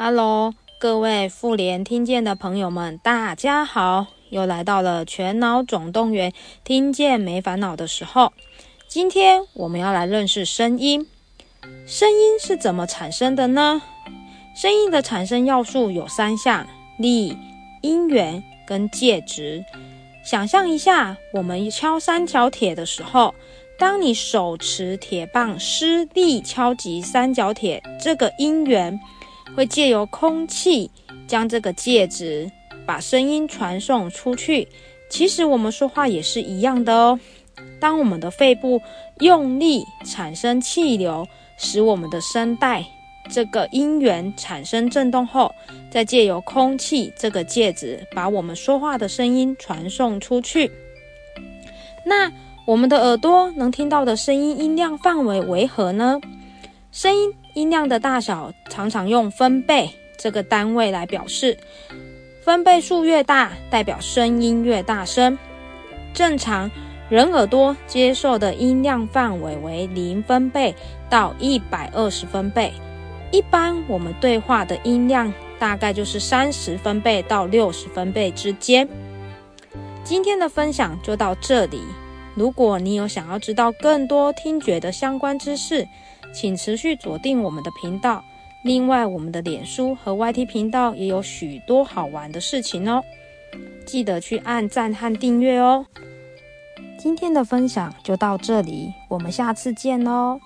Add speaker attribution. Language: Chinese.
Speaker 1: Hello，各位妇联听见的朋友们，大家好！又来到了全脑总动员，听见没烦恼的时候。今天我们要来认识声音。声音是怎么产生的呢？声音的产生要素有三项：力、音源跟介质。想象一下，我们敲三角铁的时候，当你手持铁棒施力敲击三角铁，这个音源。会借由空气将这个介质把声音传送出去。其实我们说话也是一样的哦。当我们的肺部用力产生气流，使我们的声带这个音源产生震动后，再借由空气这个介质把我们说话的声音传送出去。那我们的耳朵能听到的声音音量范围为何呢？声音音量的大小常常用分贝这个单位来表示，分贝数越大，代表声音越大声。正常人耳朵接受的音量范围为零分贝到一百二十分贝，一般我们对话的音量大概就是三十分贝到六十分贝之间。今天的分享就到这里。如果你有想要知道更多听觉的相关知识，请持续锁定我们的频道。另外，我们的脸书和 YT 频道也有许多好玩的事情哦，记得去按赞和订阅哦。今天的分享就到这里，我们下次见喽。